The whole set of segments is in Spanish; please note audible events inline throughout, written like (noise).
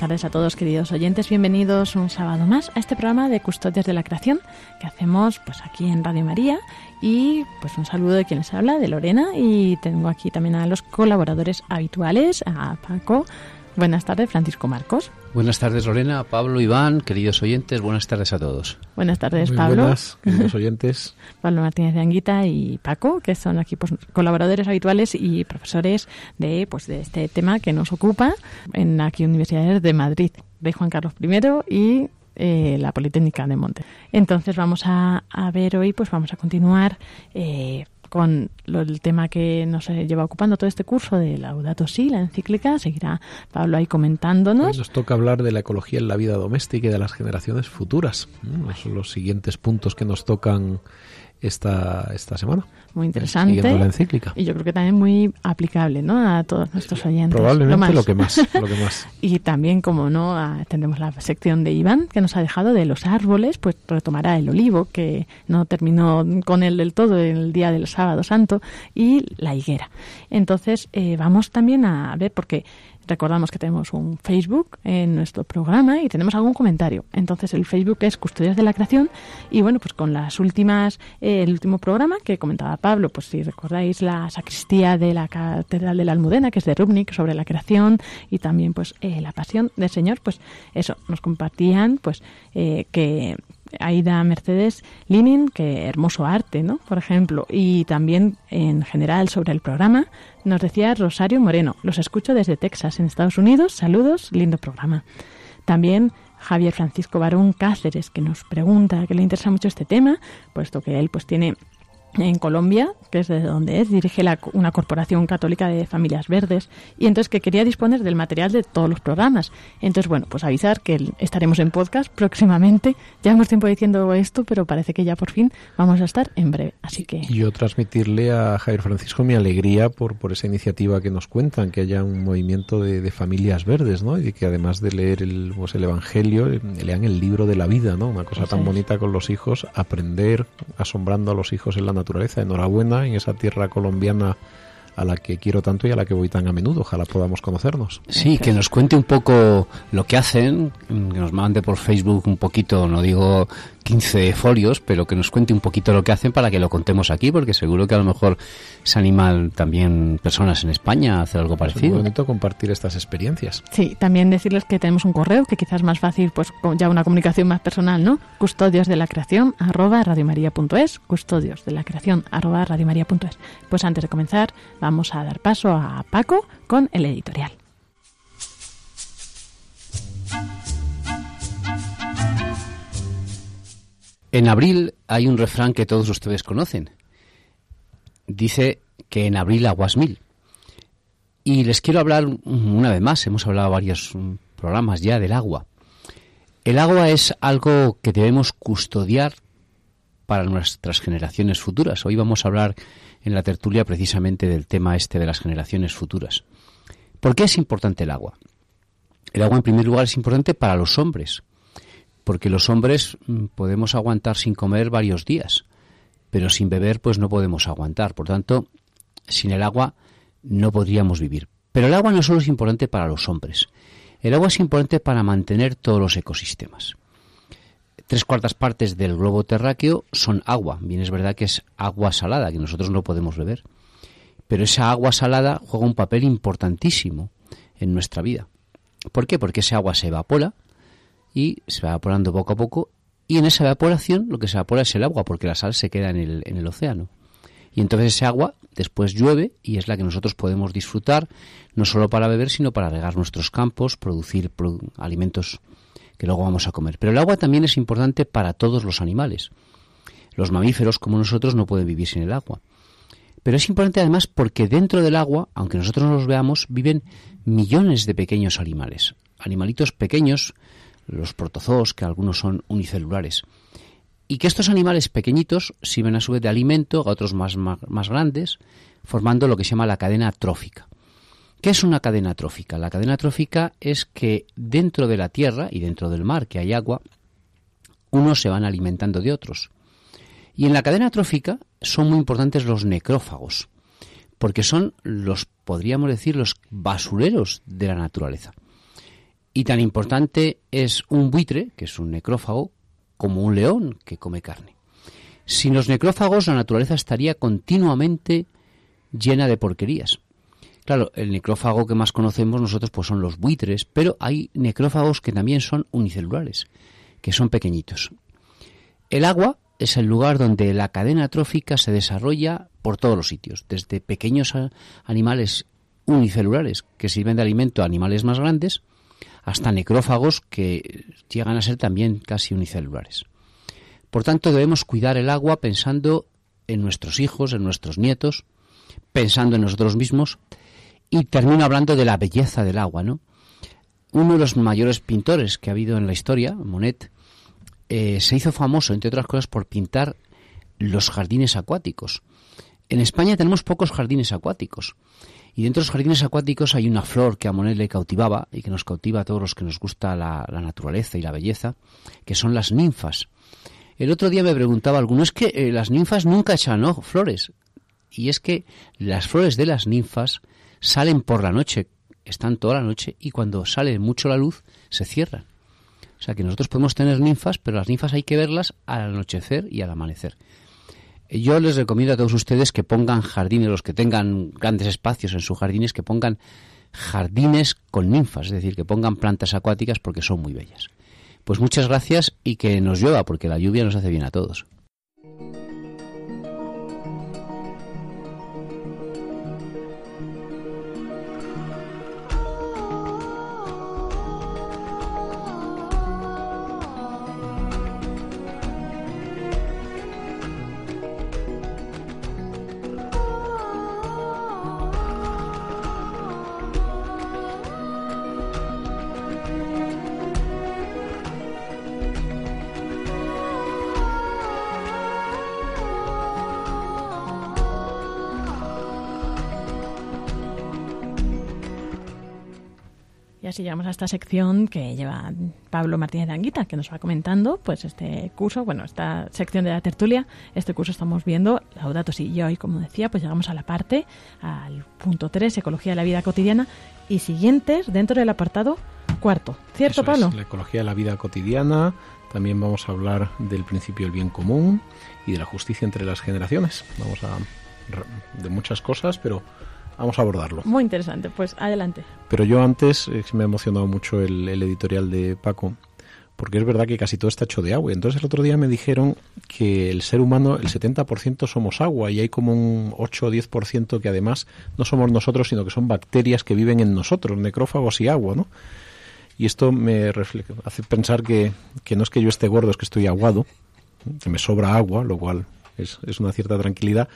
Tardes a todos, queridos oyentes. Bienvenidos un sábado más a este programa de Custodios de la Creación que hacemos pues aquí en Radio María. Y pues un saludo de quien les habla, de Lorena. Y tengo aquí también a los colaboradores habituales, a Paco. Buenas tardes, Francisco Marcos. Buenas tardes, Lorena, Pablo, Iván, queridos oyentes, buenas tardes a todos. Buenas tardes, Muy Pablo. Buenas, queridos oyentes. (laughs) Pablo Martínez de Anguita y Paco, que son aquí pues, colaboradores habituales y profesores de, pues, de este tema que nos ocupa en aquí Universidades de Madrid, de Juan Carlos I y eh, la Politécnica de Monte. Entonces vamos a, a ver hoy, pues vamos a continuar eh, con lo, el tema que nos eh, lleva ocupando todo este curso de Laudato Si, la encíclica. Seguirá Pablo ahí comentándonos. nos toca hablar de la ecología en la vida doméstica y de las generaciones futuras. Esos son los siguientes puntos que nos tocan esta, esta semana. Muy interesante. Siguiendo la encíclica. Y yo creo que también muy aplicable ¿no? a todos nuestros oyentes. Probablemente más. lo, que más, lo que más. (laughs) Y también, como no, ah, tendremos la sección de Iván, que nos ha dejado de los árboles, pues retomará el olivo, que no terminó con él del todo el día del sábado santo, y la higuera. Entonces, eh, vamos también a ver, porque recordamos que tenemos un Facebook en nuestro programa y tenemos algún comentario. Entonces, el Facebook es Custodias de la Creación, y bueno, pues con las últimas, eh, el último programa que comentaba Pablo, pues si recordáis la sacristía de la Catedral de la Almudena, que es de Rubnik, sobre la creación, y también pues eh, la pasión del Señor, pues eso, nos compartían pues eh, que Aida Mercedes Linin, que hermoso arte, ¿no? Por ejemplo, y también en general sobre el programa, nos decía Rosario Moreno, los escucho desde Texas, en Estados Unidos, saludos, lindo programa. También Javier Francisco Barón Cáceres, que nos pregunta que le interesa mucho este tema, puesto que él pues tiene en Colombia, que es de donde es, dirige la- una corporación católica de familias verdes y entonces que quería disponer del material de todos los programas. Entonces, bueno, pues avisar que estaremos en podcast (laughs) próximamente. Llevamos tiempo diciendo esto, pero parece que ya por fin vamos a estar en breve. Así que Y yo transmitirle a Javier Francisco mi alegría por, por esa iniciativa que nos cuentan, que haya un movimiento de, de familias verdes, ¿no? Y que además de leer el, pues, el Evangelio, eh, lean el libro de la vida, ¿no? Una cosa tan es. bonita con los hijos, aprender asombrando a los hijos en la naturaleza. Enhorabuena en esa tierra colombiana a la que quiero tanto y a la que voy tan a menudo. Ojalá podamos conocernos. Sí, que nos cuente un poco lo que hacen, que nos mande por Facebook un poquito, no digo 15 folios, pero que nos cuente un poquito lo que hacen para que lo contemos aquí, porque seguro que a lo mejor se animan también personas en España a hacer algo Es muy parecido. bonito compartir estas experiencias. sí, también decirles que tenemos un correo que quizás es más fácil, pues con ya una comunicación más personal, ¿no? Custodios de la creación arroba radiomaria.es, custodios de la creación arroba radiomaria.es. Pues antes de comenzar, vamos a dar paso a Paco con el editorial. En abril hay un refrán que todos ustedes conocen. Dice que en abril aguas mil. Y les quiero hablar una vez más, hemos hablado varios mm, programas ya del agua. El agua es algo que debemos custodiar para nuestras generaciones futuras. Hoy vamos a hablar en la tertulia precisamente del tema este de las generaciones futuras. ¿Por qué es importante el agua? El agua en primer lugar es importante para los hombres, porque los hombres mm, podemos aguantar sin comer varios días, pero sin beber pues no podemos aguantar. Por tanto, sin el agua no podríamos vivir. Pero el agua no solo es importante para los hombres, el agua es importante para mantener todos los ecosistemas. Tres cuartas partes del globo terráqueo son agua. Bien es verdad que es agua salada, que nosotros no podemos beber. Pero esa agua salada juega un papel importantísimo en nuestra vida. ¿Por qué? Porque esa agua se evapora y se va evaporando poco a poco y en esa evaporación lo que se evapora es el agua porque la sal se queda en el, en el océano. Y entonces ese agua después llueve y es la que nosotros podemos disfrutar no solo para beber sino para regar nuestros campos, producir pro- alimentos que luego vamos a comer. Pero el agua también es importante para todos los animales. Los mamíferos como nosotros no pueden vivir sin el agua. Pero es importante además porque dentro del agua, aunque nosotros no los veamos, viven millones de pequeños animales. Animalitos pequeños, los protozoos, que algunos son unicelulares. y que estos animales pequeñitos sirven a su vez de alimento a otros más, más, grandes, formando lo que se llama la cadena trófica. ¿Qué es una cadena trófica? La cadena trófica es que dentro de la tierra y dentro del mar, que hay agua, unos se van alimentando de otros. Y en la cadena trófica son muy importantes los necrófagos, porque son los, podríamos decir, los basureros de la naturaleza. Y tan importante es un buitre, que es un necrófago, como un león que come carne. Sin los necrófagos la naturaleza estaría continuamente llena de porquerías. Claro, el necrófago que más conocemos nosotros pues son los buitres, pero hay necrófagos que también son unicelulares, que son pequeñitos. El agua es el lugar donde la cadena trófica se desarrolla por todos los sitios, desde pequeños animales unicelulares que sirven de alimento a animales más grandes, hasta necrófagos que llegan a ser también casi unicelulares. Por tanto, debemos cuidar el agua pensando en nuestros hijos, en nuestros nietos, pensando en nosotros mismos y termino hablando de la belleza del agua, ¿no? Uno de los mayores pintores que ha habido en la historia, Monet, eh, se hizo famoso, entre otras cosas, por pintar los jardines acuáticos. En España tenemos pocos jardines acuáticos. Y dentro de los jardines acuáticos hay una flor que a Monet le cautivaba y que nos cautiva a todos los que nos gusta la, naturaleza y la belleza, que son las ninfas. El otro día me preguntaba alguno, es que eh, las ninfas nunca echan flores. Y es que las flores de las ninfas salen por la noche, están toda la noche y cuando sale mucho la luz se cierran. O sea que nosotros podemos tener ninfas, pero las ninfas hay que verlas al anochecer y al amanecer. Yo les recomiendo a todos ustedes que pongan jardines, los que tengan grandes espacios en sus jardines, que pongan jardines con ninfas, es decir, que pongan plantas acuáticas porque son muy bellas. Pues muchas gracias y que nos llueva, porque la lluvia nos hace bien a todos. A esta sección que lleva Pablo Martínez de Anguita, que nos va comentando pues este curso, bueno, esta sección de la tertulia, este curso estamos viendo Laudato Si y hoy, como decía, pues llegamos a la parte, al punto 3, Ecología de la Vida Cotidiana, y siguientes dentro del apartado cuarto. ¿Cierto, Pablo? la ecología de la vida cotidiana, también vamos a hablar del principio del bien común y de la justicia entre las generaciones. Vamos a de muchas cosas, pero vamos a abordarlo. Muy interesante, pues adelante. Pero yo antes eh, me ha emocionado mucho el, editorial de Paco, porque es verdad que casi todo está hecho de agua. Entonces el otro día me dijeron que el ser humano, el 70% somos agua y hay como un 8 o 10% que además no somos nosotros, sino que son bacterias que viven en nosotros, necrófagos y agua, ¿no? Y esto me hace pensar que, que no es que yo esté gordo, es que estoy aguado, que me sobra agua, lo cual es, es una cierta tranquilidad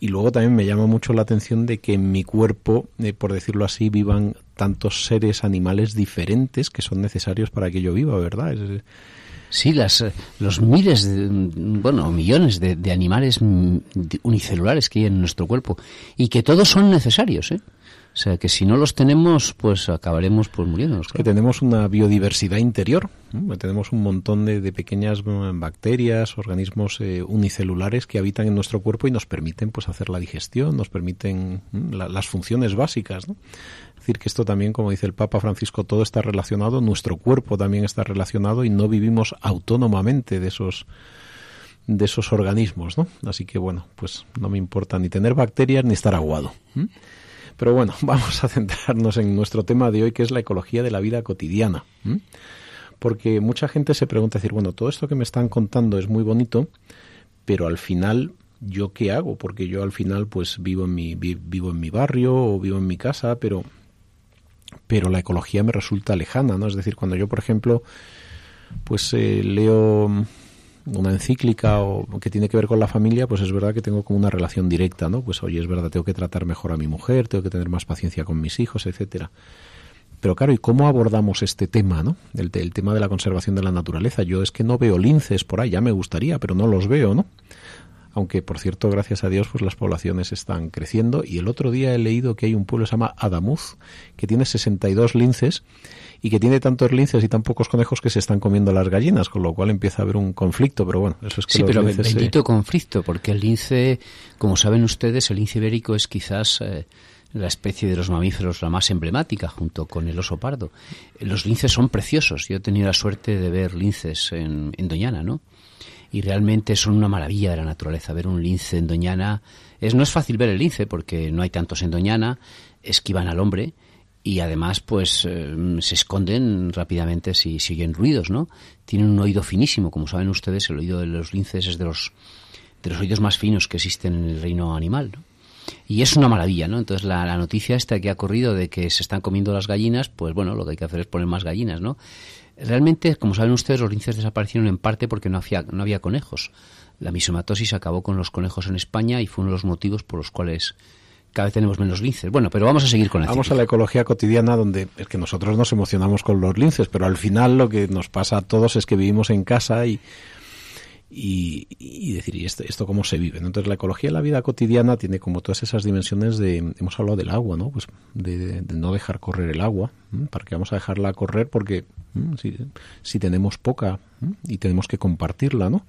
y luego también me llama mucho la atención de que en mi cuerpo, eh, por decirlo así, vivan tantos seres animales diferentes que son necesarios para que yo viva, ¿verdad? Sí, las, los miles, bueno, millones de, de, animales unicelulares que hay en nuestro cuerpo y que todos son necesarios, ¿eh? O sea, que si no los tenemos, pues acabaremos pues muriéndonos. Que tenemos una biodiversidad interior, tenemos un montón de, pequeñas mm, bacterias, organismos eh, unicelulares que habitan en nuestro cuerpo y nos permiten pues hacer la digestión, nos permiten mm, las funciones básicas. ¿no? Es decir, que esto también, como dice el Papa Francisco, todo está relacionado, nuestro cuerpo también está relacionado y no vivimos autónomamente de esos de esos organismos, ¿no? Así que bueno, pues no me importa ni tener bacterias ni estar aguado. Pero bueno, (laughs) vamos a centrarnos en nuestro tema de hoy, que es la ecología de la vida cotidiana. Porque mucha gente se pregunta, decir, bueno, todo esto que me están contando es muy bonito, pero al final, ¿yo qué hago? Porque yo al final, pues vivo en mi, vivo en mi barrio o vivo en mi casa, pero, pero la ecología me resulta lejana, ¿no? Es decir, cuando yo, por ejemplo, pues eh, leo una encíclica o que tiene que ver con la familia, pues es verdad que tengo como una relación directa, ¿no? Pues oye, es verdad, tengo que tratar mejor a mi mujer, tengo que tener más paciencia con mis hijos, etcétera. Pero claro, ¿y cómo abordamos este tema, no? El, el, tema de la conservación de la naturaleza. Yo es que no veo linces por ahí, ya me gustaría, pero no los veo, ¿no? Aunque, por cierto, gracias a Dios, pues las poblaciones están creciendo. Y el otro día he leído que hay un pueblo que se llama Adamuz, que tiene 62 linces y que tiene tantos linces y tan pocos conejos que se están comiendo las gallinas, con lo cual empieza a haber un conflicto. Pero bueno, eso es que Sí, pero bendito conflicto, porque el lince, como saben ustedes, el lince ibérico es quizás... Eh, la especie de los mamíferos la más emblemática junto con el oso pardo. Los linces son preciosos. Yo he tenido la suerte de ver linces en, en Doñana, ¿no? Y realmente son una maravilla de la naturaleza. Ver un lince en Doñana es no es fácil ver el lince porque no hay tantos en Doñana, esquivan al hombre y además pues eh, se esconden rápidamente si siguen ruidos, ¿no? Tienen un oído finísimo, como saben ustedes, el oído de los linces es de los de los oídos más finos que existen en el reino animal, ¿no? Y es una maravilla, ¿no? Entonces la, la, noticia esta que ha corrido de que se están comiendo las gallinas, pues bueno, lo que hay que hacer es poner más gallinas, ¿no? Realmente, como saben ustedes, los linces desaparecieron en parte porque no había, no había conejos. La misomatosis acabó con los conejos en España y fue uno de los motivos por los cuales cada vez tenemos menos linces. Bueno, pero vamos a seguir con la Vamos a la ecología cotidiana donde es que nosotros nos emocionamos con los linces, pero al final lo que nos pasa a todos es que vivimos en casa y y, decir, ¿y esto, cómo se vive? Entonces, la ecología de la vida cotidiana tiene como todas esas dimensiones de, hemos hablado del agua, ¿no? Pues de, no dejar correr el agua. ¿para qué vamos a dejarla correr? Porque si, si, tenemos poca y tenemos que compartirla, ¿no?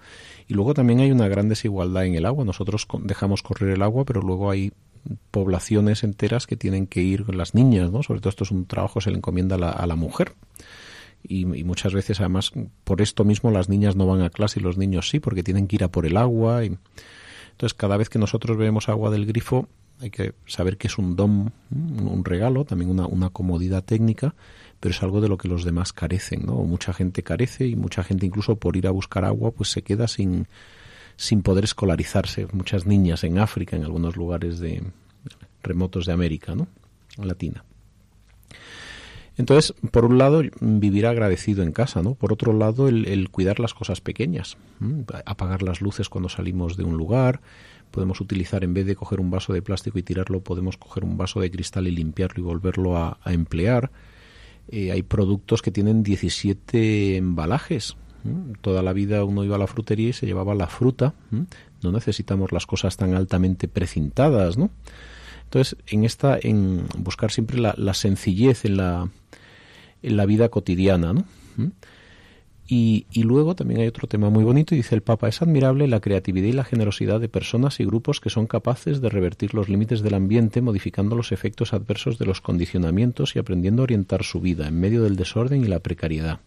Y luego también hay una gran desigualdad en el agua. Nosotros dejamos correr el agua, pero luego hay poblaciones enteras que tienen que ir, las niñas, ¿no? Sobre todo esto es un trabajo se le encomienda la, a la mujer. Y, y, muchas veces además por esto mismo las niñas no van a clase y los niños sí porque tienen que ir a por el agua y entonces cada vez que nosotros bebemos agua del grifo hay que saber que es un don un regalo también una, una comodidad técnica pero es algo de lo que los demás carecen no mucha gente carece y mucha gente incluso por ir a buscar agua pues se queda sin sin poder escolarizarse. Muchas niñas en África en algunos lugares de remotos de América no latina entonces, por un lado, vivir agradecido en casa, ¿no? Por otro lado, el, cuidar las cosas pequeñas, apagar las luces cuando salimos de un lugar, podemos utilizar, en vez de coger un vaso de plástico y tirarlo, podemos coger un vaso de cristal y limpiarlo y volverlo a, emplear. Eh, hay productos que tienen 17 embalajes. Toda la vida uno iba a la frutería y se llevaba la fruta. No necesitamos las cosas tan altamente precintadas, ¿no? Entonces, en esta, en buscar siempre la, sencillez en la, vida cotidiana, ¿no? Y, y, luego también hay otro tema muy bonito, y dice el Papa, es admirable la creatividad y la generosidad de personas y grupos que son capaces de revertir los límites del ambiente, modificando los efectos adversos de los condicionamientos y aprendiendo a orientar su vida en medio del desorden y la precariedad.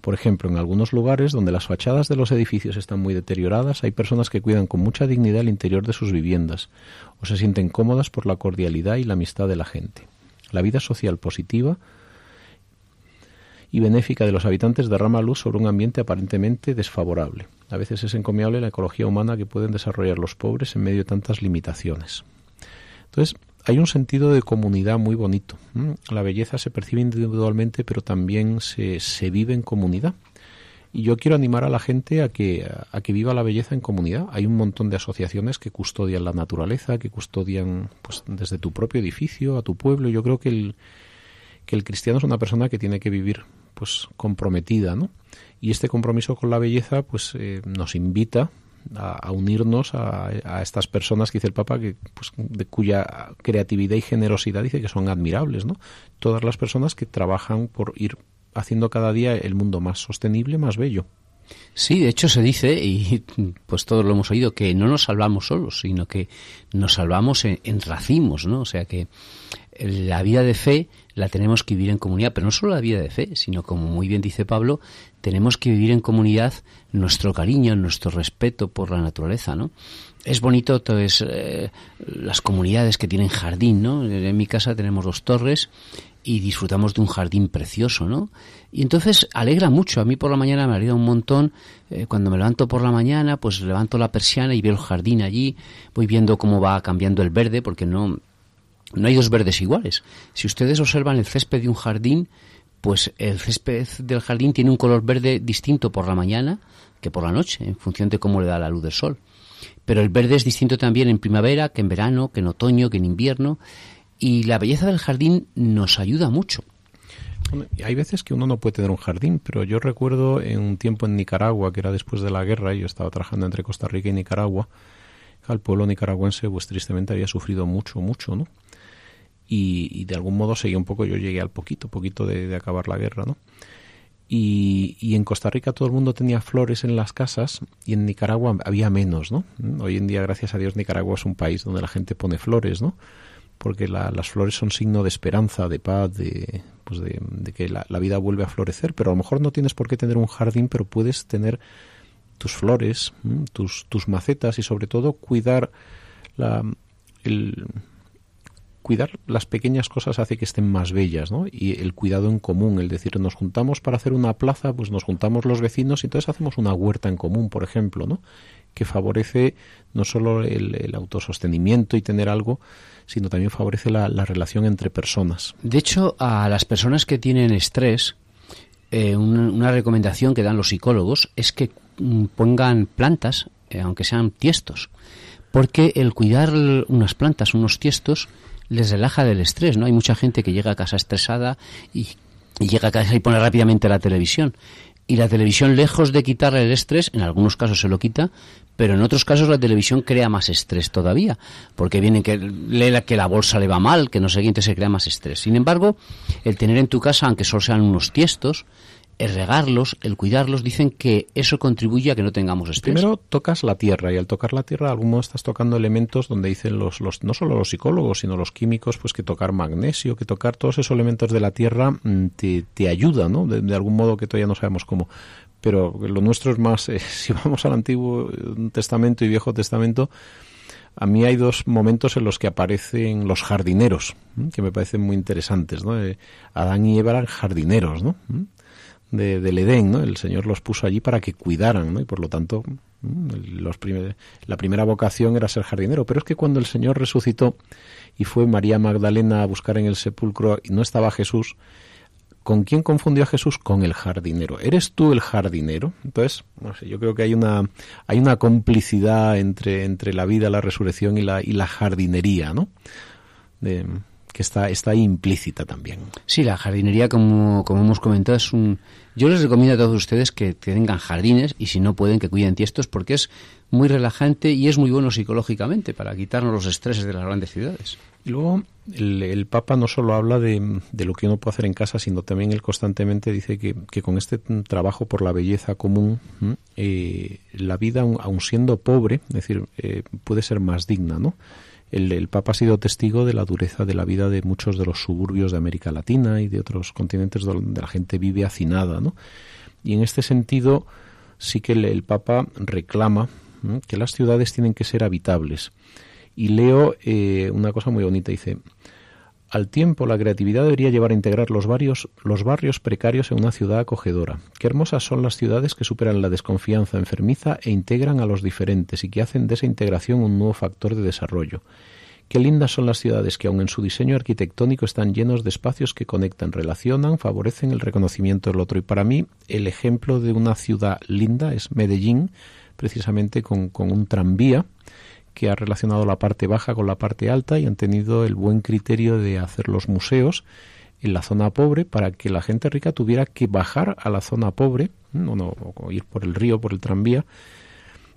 Por ejemplo, en algunos lugares donde las fachadas de los edificios están muy deterioradas, hay personas que cuidan con mucha dignidad el interior de sus viviendas o se sienten cómodas por la cordialidad y la amistad de la gente. La vida social positiva y benéfica de los habitantes derrama luz sobre un ambiente aparentemente desfavorable. A veces es encomiable la ecología humana que pueden desarrollar los pobres en medio de tantas limitaciones. Entonces, hay un sentido de comunidad muy bonito. La belleza se percibe individualmente, pero también se, se vive en comunidad. Y yo quiero animar a la gente a que, a que viva la belleza en comunidad. Hay un montón de asociaciones que custodian la naturaleza, que custodian pues, desde tu propio edificio a tu pueblo. Yo creo que el, que el cristiano es una persona que tiene que vivir pues comprometida, ¿no? Y este compromiso con la belleza pues eh, nos invita a, unirnos a, a, estas personas que dice el Papa que pues de cuya creatividad y generosidad dice que son admirables, ¿no? Todas las personas que trabajan por ir haciendo cada día el mundo más sostenible, más bello. Sí, de hecho se dice, y pues todos lo hemos oído, que no nos salvamos solos, sino que nos salvamos en, en racimos, ¿no? O sea que la vida de fe la tenemos que vivir en comunidad, pero no solo la vida de fe, sino como muy bien dice Pablo, tenemos que vivir en comunidad nuestro cariño, nuestro respeto por la naturaleza, ¿no? Es bonito entonces eh, las comunidades que tienen jardín, ¿no? En mi casa tenemos dos torres y disfrutamos de un jardín precioso, ¿no? Y entonces alegra mucho. A mí por la mañana me alegra un montón. Eh, cuando me levanto por la mañana, pues levanto la persiana y veo el jardín allí. Voy viendo cómo va cambiando el verde, porque no, no hay dos verdes iguales. Si ustedes observan el césped de un jardín, pues el césped del jardín tiene un color verde distinto por la mañana que por la noche, en función de cómo le da la luz del sol. Pero el verde es distinto también en primavera, que en verano, que en otoño, que en invierno. Y la belleza del jardín nos ayuda mucho. hay veces que uno no puede tener un jardín, pero yo recuerdo en un tiempo en Nicaragua, que era después de la guerra, yo estaba trabajando entre Costa Rica y Nicaragua, el pueblo nicaragüense pues tristemente había sufrido mucho, mucho, ¿no? Y, de algún modo seguía un poco, yo llegué al poquito, poquito de, acabar la guerra, ¿no? Y, y, en Costa Rica todo el mundo tenía flores en las casas y en Nicaragua había menos, ¿no? Hoy en día, gracias a Dios, Nicaragua es un país donde la gente pone flores, ¿no? porque las flores son signo de esperanza, de paz, de, pues de, que la, vida vuelve a florecer. Pero a lo mejor no tienes por qué tener un jardín, pero puedes tener tus flores, tus, tus macetas y sobre todo cuidar la, el, cuidar las pequeñas cosas hace que estén más bellas, ¿no? Y el cuidado en común, el decir, nos juntamos para hacer una plaza, pues nos juntamos los vecinos y entonces hacemos una huerta en común, por ejemplo, ¿no? Que favorece no solo el, autosostenimiento y tener algo, sino también favorece la, relación entre personas. De hecho, a las personas que tienen estrés, eh, una, recomendación que dan los psicólogos es que mm, pongan plantas, eh, aunque sean tiestos, porque el cuidar unas plantas, unos tiestos, les relaja del estrés, ¿no? Hay mucha gente que llega a casa estresada y, llega a casa y pone rápidamente la televisión y la televisión, lejos de quitarle el estrés, en algunos casos se lo quita, pero en otros casos la televisión crea más estrés todavía, porque viene que lee que la bolsa le va mal, que no sé qué, se crea más estrés. Sin embargo, el tener en tu casa, aunque solo sean unos tiestos, el regarlos, el cuidarlos, dicen que eso contribuye a que no tengamos estrés. Primero tocas la tierra y al tocar la tierra, modo estás tocando elementos donde dicen los, los no solo los psicólogos, sino los químicos, pues que tocar magnesio, que tocar todos esos elementos de la tierra mm, te, te ayuda, ¿no? De, algún modo que todavía no sabemos cómo. Pero lo nuestro es más, eh, (laughs) si vamos al Antiguo Testamento y Viejo Testamento, a mí hay dos momentos en los que aparecen los jardineros, que me parecen muy interesantes, ¿no? Eh, Adán y Eva eran jardineros, ¿no? De, del Edén, ¿no? El Señor los puso allí para que cuidaran, ¿no? Y por lo tanto, los la primera vocación era ser jardinero. Pero es que cuando el Señor resucitó y fue María Magdalena a buscar en el sepulcro y no estaba Jesús, ¿con quién confundió a Jesús? Con el jardinero. ¿Eres tú el jardinero? Entonces, no sé, yo creo que hay una, hay una complicidad entre, entre la vida, la resurrección y la, y la jardinería, ¿no? De, que está, está implícita también. Sí, la jardinería, como, como hemos comentado, es un... Yo les recomiendo a todos ustedes que tengan jardines y si no pueden que cuiden tiestos porque es muy relajante y es muy bueno psicológicamente para quitarnos los estreses de las grandes ciudades. Y luego el, Papa no solo habla de, de, lo que uno puede hacer en casa, sino también él constantemente dice que, que con este trabajo por la belleza común, eh, la vida, aun, siendo pobre, es decir, eh, puede ser más digna, ¿no? El, Papa ha sido testigo de la dureza de la vida de muchos de los suburbios de América Latina y de otros continentes donde la gente vive hacinada, ¿no? Y en este sentido sí que el, Papa reclama que las ciudades tienen que ser habitables. Y leo eh, una cosa muy bonita, dice, al tiempo, la creatividad debería llevar a integrar los, barrios, los barrios precarios en una ciudad acogedora. Qué hermosas son las ciudades que superan la desconfianza enfermiza e integran a los diferentes y que hacen de esa integración un nuevo factor de desarrollo. Qué lindas son las ciudades que, aun en su diseño arquitectónico, están llenos de espacios que conectan, relacionan, favorecen el reconocimiento del otro. Y para mí, el ejemplo de una ciudad linda es Medellín, precisamente con un tranvía que ha relacionado la parte baja con la parte alta y han tenido el buen criterio de hacer los museos en la zona pobre para que la gente rica tuviera que bajar a la zona pobre o, no, o ir por el río, por el tranvía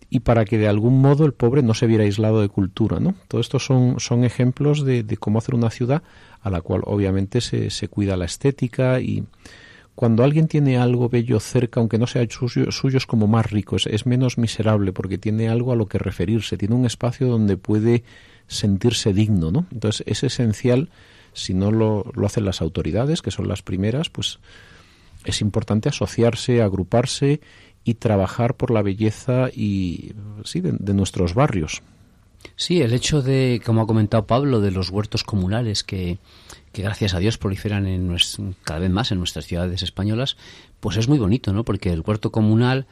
y para que de algún modo el pobre no se viera aislado de cultura. ¿no? Todo esto son, son ejemplos de, de cómo hacer una ciudad a la cual obviamente se, se cuida la estética y, cuando alguien tiene algo bello cerca, aunque no sea suyo, suyo es como más rico, es, menos miserable porque tiene algo a lo que referirse, tiene un espacio donde puede sentirse digno, ¿no? Entonces es esencial, si no lo, lo hacen las autoridades, que son las primeras, pues es importante asociarse, agruparse y trabajar por la belleza y sí de nuestros barrios. Sí, el hecho de, como ha comentado Pablo, de los huertos comunales que, que gracias a Dios proliferan en cada vez más en nuestras ciudades españolas, pues es muy bonito, ¿no? Porque el huerto comunal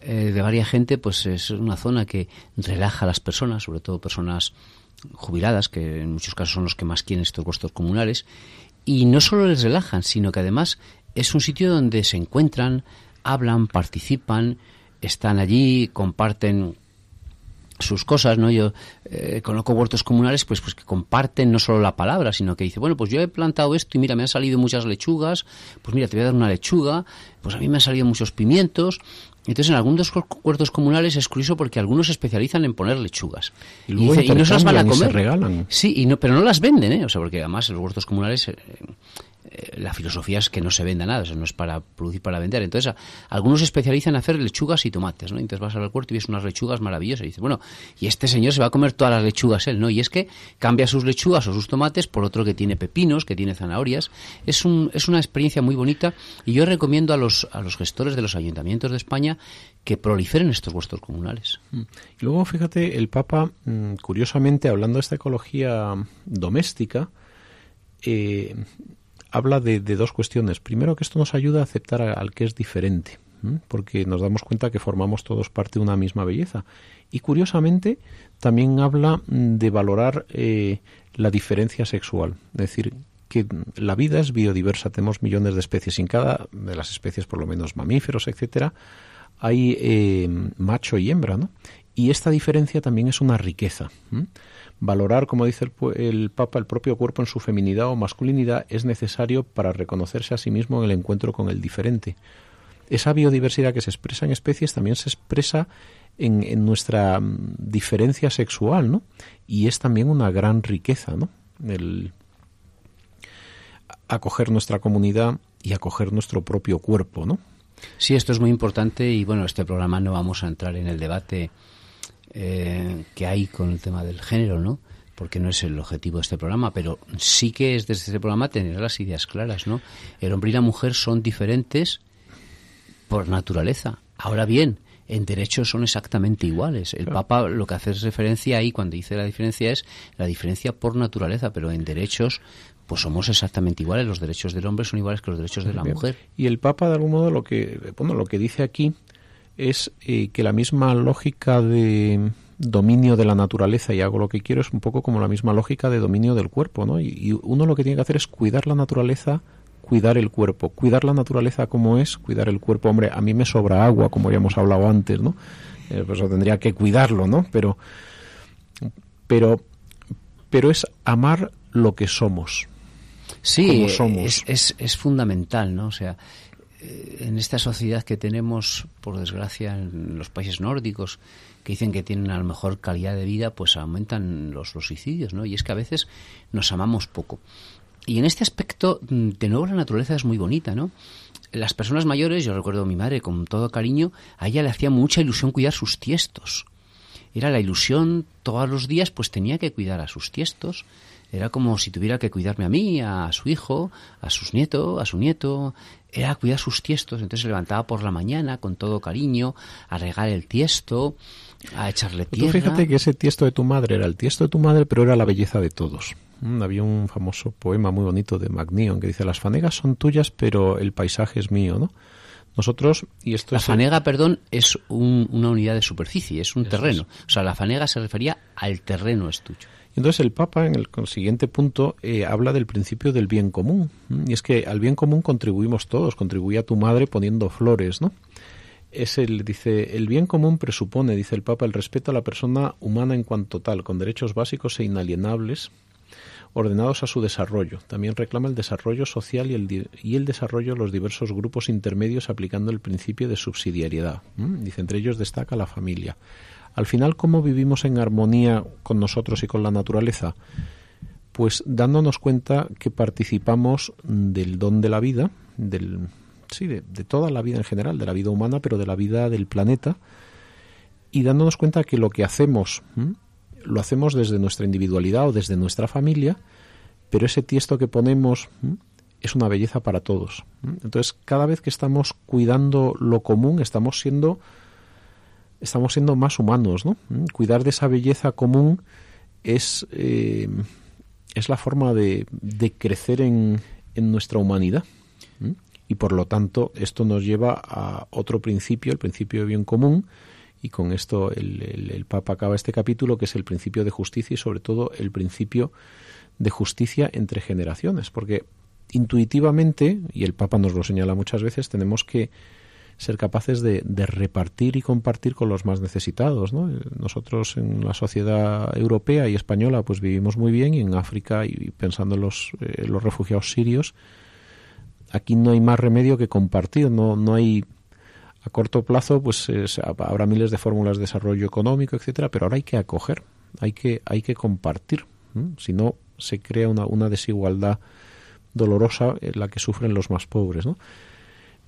eh, de varias gente, pues es una zona que relaja a las personas, sobre todo personas jubiladas, que en muchos casos son los que más quieren estos huertos comunales, y no solo les relajan, sino que además es un sitio donde se encuentran, hablan, participan, están allí, comparten sus cosas, ¿no? Yo eh, conozco huertos comunales pues, pues que comparten no solo la palabra, sino que dice, bueno, pues yo he plantado esto y mira, me han salido muchas lechugas, pues mira, te voy a dar una lechuga, pues a mí me han salido muchos pimientos. Entonces, en algunos huertos comunales es curioso porque algunos se especializan en poner lechugas. Y, luego no se las van a comer. regalan. Sí, y no, pero no las venden, ¿eh? O sea, porque además los huertos comunales eh, la filosofía es que no se venda nada, eso no es para producir, para vender. Entonces, algunos se especializan en hacer lechugas y tomates, ¿no? Entonces vas al puerto y ves unas lechugas maravillosas y dices, bueno, y este señor se va a comer todas las lechugas él, ¿no? Y es que cambia sus lechugas o sus tomates por otro que tiene pepinos, que tiene zanahorias. Es, un, es una experiencia muy bonita y yo recomiendo a los, a los gestores de los ayuntamientos de España que proliferen estos huertos comunales. Mm. Y luego, fíjate, el Papa, mm, curiosamente, hablando de esta ecología doméstica, eh, habla de, dos cuestiones. Primero, que esto nos ayuda a aceptar al que es diferente, porque nos damos cuenta que formamos todos parte de una misma belleza. Y curiosamente, también habla mm, de valorar eh, la diferencia sexual. Es decir, que la vida es biodiversa, tenemos millones de especies, en cada de las especies, por lo menos mamíferos, etcétera, hay eh, macho y hembra, ¿no? Y esta diferencia también es una riqueza. Valorar, como dice el, Papa, el propio cuerpo en su feminidad o masculinidad es necesario para reconocerse a sí mismo en el encuentro con el diferente. Esa biodiversidad que se expresa en especies también se expresa en, nuestra mm, diferencia sexual, ¿no? Y es también una gran riqueza, ¿no? El acoger nuestra comunidad y acoger nuestro propio cuerpo, ¿no? Sí, esto es muy importante y bueno, este programa no vamos a entrar en el debate eh, que hay con el tema del género, ¿no? Porque no es el objetivo de este programa, pero sí que es desde este programa tener las ideas claras, ¿no? El hombre y la mujer son diferentes por naturaleza. Ahora bien, en derechos son exactamente iguales. El Papa lo que hace referencia ahí cuando dice la diferencia es la diferencia por naturaleza, pero en derechos pues somos exactamente iguales. Los derechos del hombre son iguales que los derechos de la mujer. Y el Papa de algún modo lo que bueno lo que dice aquí es eh, que la misma lógica de dominio de la naturaleza y hago lo que quiero es un poco como la misma lógica de dominio del cuerpo, ¿no? Y, uno lo que tiene que hacer es cuidar la naturaleza, cuidar el cuerpo, cuidar la naturaleza como es, cuidar el cuerpo. Hombre, a mí me sobra agua, como ya hemos hablado antes, ¿no? Eh, pues tendría que cuidarlo, ¿no? Pero, pero, pero es amar lo que somos. Sí, somos. Es, es fundamental, ¿no? O sea, en esta sociedad que tenemos, por desgracia, en los países nórdicos, que dicen que tienen a lo mejor calidad de vida, pues aumentan los, suicidios, ¿no? Y es que a veces nos amamos poco. Y en este aspecto, mm, de nuevo, la naturaleza es muy bonita, ¿no? Las personas mayores, yo recuerdo a mi madre con todo cariño, a ella le hacía mucha ilusión cuidar sus tiestos. Era la ilusión, todos los días, pues tenía que cuidar a sus tiestos. Era como si tuviera que cuidarme a mí, a su hijo, a sus nietos, a su nieto, era cuidar sus tiestos, entonces se levantaba por la mañana con todo cariño a regar el tiesto, a echarle tierra. Tú fíjate que ese tiesto de tu madre era el tiesto de tu madre, pero era la belleza de todos. Mm, había un famoso poema muy bonito de Magnion que dice, las fanegas son tuyas, pero el paisaje es mío, ¿no? Nosotros, y esto La fanega, perdón, es una unidad de superficie, es un terreno. O sea, la fanega se refería al terreno es tuyo. Entonces el Papa en el siguiente punto eh, habla del principio del bien común. Y es que al bien común contribuimos todos. Contribuía tu madre poniendo flores, ¿no? Es el, dice, el bien común presupone, dice el Papa, el respeto a la persona humana en cuanto tal, con derechos básicos e inalienables, ordenados a su desarrollo. También reclama el desarrollo social y el, y el desarrollo de los diversos grupos intermedios aplicando el principio de subsidiariedad. Dice, entre ellos destaca la familia. Al final, ¿cómo vivimos en armonía con nosotros y con la naturaleza? Pues dándonos cuenta que participamos del don de la vida, del, sí, de, toda la vida en general, de la vida humana, pero de la vida del planeta, y dándonos cuenta que lo que hacemos lo hacemos desde nuestra individualidad o desde nuestra familia, pero ese tiesto que ponemos es una belleza para todos. Entonces, cada vez que estamos cuidando lo común, estamos siendo estamos siendo más humanos, ¿no? Mm, cuidar de esa belleza común es, eh, es la forma de, de crecer en, en, nuestra humanidad. Y por lo tanto, esto nos lleva a otro principio, el principio de bien común, y con esto el, el, el, Papa acaba este capítulo, que es el principio de justicia y sobre todo el principio de justicia entre generaciones, porque intuitivamente, y el Papa nos lo señala muchas veces, tenemos que ser capaces de, repartir y compartir con los más necesitados. ¿no? Nosotros en la sociedad europea y española pues vivimos muy bien y en África y pensando en los, eh, los refugiados sirios, aquí no hay más remedio que compartir, no, no hay a corto plazo pues habrá miles de fórmulas de desarrollo económico, etcétera, pero ahora hay que acoger, hay que, hay que compartir. Si no, se crea una, una desigualdad dolorosa en la que sufren los más pobres. ¿no?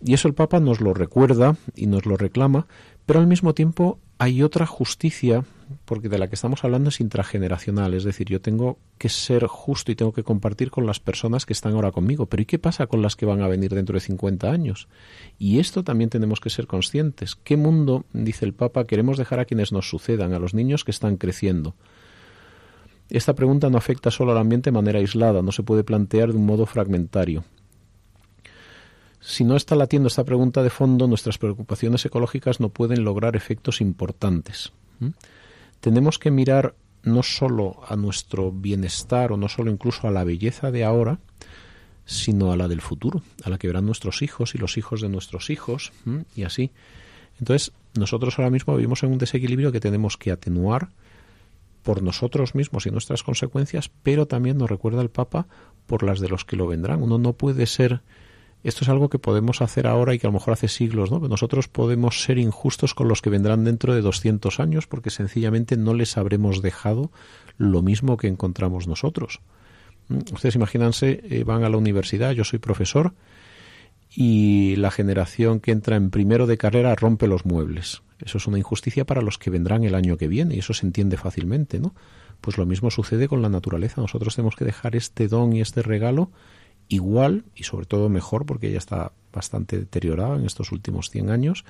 Y eso el Papa nos lo recuerda y nos lo reclama, pero al mismo tiempo hay otra justicia, porque de la que estamos hablando es intrageneracional, es decir, yo tengo que ser justo y tengo que compartir con las personas que están ahora conmigo, pero ¿y qué pasa con las que van a venir dentro de 50 años? Y esto también tenemos que ser conscientes. ¿Qué mundo, dice el Papa, queremos dejar a quienes nos sucedan, a los niños que están creciendo? Esta pregunta no afecta solo al ambiente de manera aislada, no se puede plantear de un modo fragmentario. Si no está latiendo esta pregunta de fondo, nuestras preocupaciones ecológicas no pueden lograr efectos importantes. Tenemos que mirar no solo a nuestro bienestar o no solo incluso a la belleza de ahora, sino a la del futuro, a la que verán nuestros hijos y los hijos de nuestros hijos, y así. Entonces, nosotros ahora mismo vivimos en un desequilibrio que tenemos que atenuar por nosotros mismos y nuestras consecuencias, pero también nos recuerda el Papa por las de los que lo vendrán. Uno no puede ser esto es algo que podemos hacer ahora y que a lo mejor hace siglos, ¿no? Nosotros podemos ser injustos con los que vendrán dentro de 200 años porque sencillamente no les habremos dejado lo mismo que encontramos nosotros. ¿Mm? Ustedes imagínense, eh, van a la universidad, yo soy profesor y la generación que entra en primero de carrera rompe los muebles. Eso es una injusticia para los que vendrán el año que viene y eso se entiende fácilmente, ¿no? Pues lo mismo sucede con la naturaleza. Nosotros tenemos que dejar este don y este regalo igual y sobre todo mejor porque ya está bastante deteriorado en estos últimos 100 años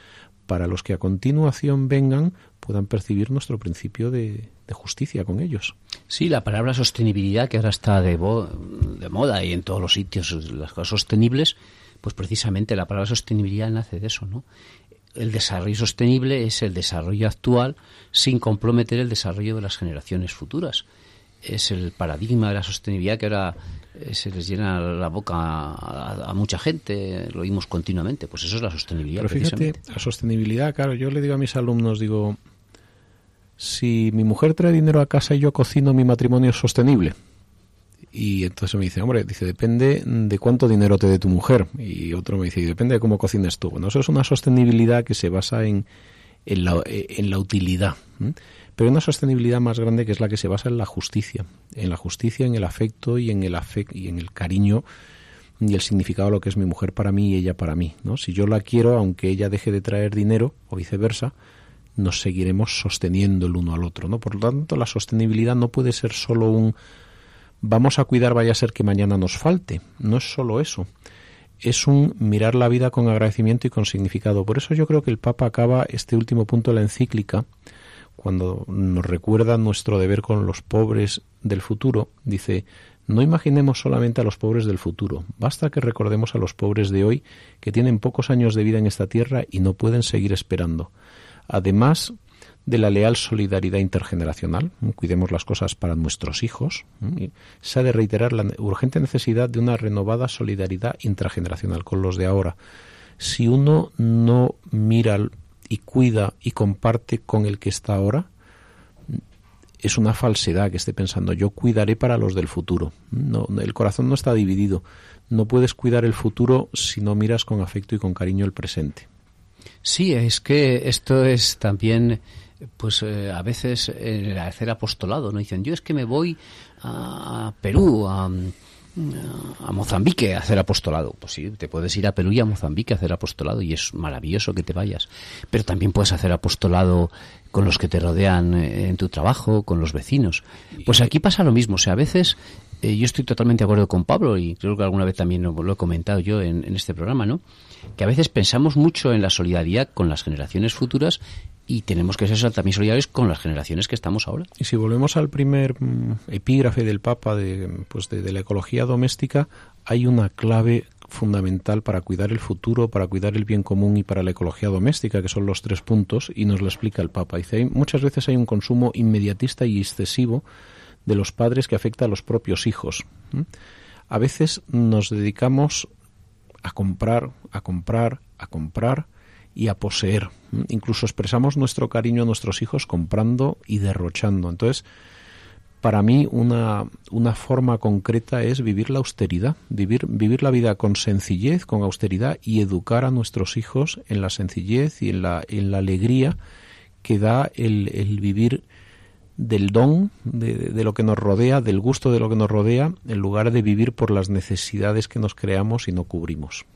para los que a continuación vengan puedan percibir nuestro principio de, justicia con ellos. Sí, la palabra sostenibilidad que ahora está de, de moda y en todos los sitios las cosas sostenibles pues precisamente la palabra sostenibilidad nace de eso, ¿no? El desarrollo sostenible es el desarrollo actual sin comprometer el desarrollo de las generaciones futuras. Es el paradigma de la sostenibilidad que ahora eh, se les llena la boca a, mucha gente, lo oímos continuamente. Pues eso es la sostenibilidad. Pero fíjate, la sostenibilidad, claro, yo le digo a mis alumnos, digo, si mi mujer trae dinero a casa y yo cocino, mi matrimonio es sostenible. Y entonces me dice, hombre, dice, depende de cuánto dinero te dé tu mujer. Y otro me dice, depende de cómo cocines tú. Bueno, eso es una sostenibilidad que se basa en, en, la, en la utilidad. Pero una sostenibilidad más grande que es la que se basa en la justicia. En la justicia, en el afecto y en el, afecto y en el cariño y el significado de lo que es mi mujer para mí y ella para mí. ¿no? Si yo la quiero, aunque ella deje de traer dinero o viceversa, nos seguiremos sosteniendo el uno al otro. ¿no? Por lo tanto, la sostenibilidad no puede ser solo un vamos a cuidar vaya a ser que mañana nos falte. No es solo eso. Es un mirar la vida con agradecimiento y con significado. Por eso yo creo que el Papa acaba este último punto de la encíclica, cuando nos recuerda nuestro deber con los pobres del futuro, dice, no imaginemos solamente a los pobres del futuro, basta que recordemos a los pobres de hoy que tienen pocos años de vida en esta tierra y no pueden seguir esperando. Además, de la leal solidaridad intergeneracional, cuidemos las cosas para nuestros hijos, se ha de reiterar la urgente necesidad de una renovada solidaridad intrageneracional con los de ahora. Si uno no mira y cuida y comparte con el que está ahora, es una falsedad que esté pensando yo cuidaré para los del futuro. No, el corazón no está dividido. No puedes cuidar el futuro si no miras con afecto y con cariño el presente. Sí, es que esto es también pues eh, a veces el hacer apostolado, ¿no? Dicen, yo es que me voy a Perú, a, a Mozambique a hacer apostolado. Pues sí, te puedes ir a Perú y a Mozambique a hacer apostolado y es maravilloso que te vayas. Pero también puedes hacer apostolado con los que te rodean eh, en tu trabajo, con los vecinos. Pues aquí pasa lo mismo. O sea, a veces eh, yo estoy totalmente de acuerdo con Pablo y creo que alguna vez también lo, he comentado yo en, este programa, ¿no? Que a veces pensamos mucho en la solidaridad con las generaciones futuras y tenemos que ser también solidarios con las generaciones que estamos ahora. Y si volvemos al primer mm, epígrafe del Papa de, pues de, la ecología doméstica, hay una clave fundamental para cuidar el futuro, para cuidar el bien común y para la ecología doméstica, que son los tres puntos, y nos lo explica el Papa. Dice, muchas veces hay un consumo inmediatista y excesivo de los padres que afecta a los propios hijos. A veces nos dedicamos a comprar, a comprar, a comprar, y a poseer. Incluso expresamos nuestro cariño a nuestros hijos comprando y derrochando. Entonces, para mí una, una forma concreta es vivir la austeridad, vivir, vivir la vida con sencillez, con austeridad y educar a nuestros hijos en la sencillez y en la, en la alegría que da el, el vivir del don, de, de, lo que nos rodea, del gusto de lo que nos rodea, en lugar de vivir por las necesidades que nos creamos y no cubrimos.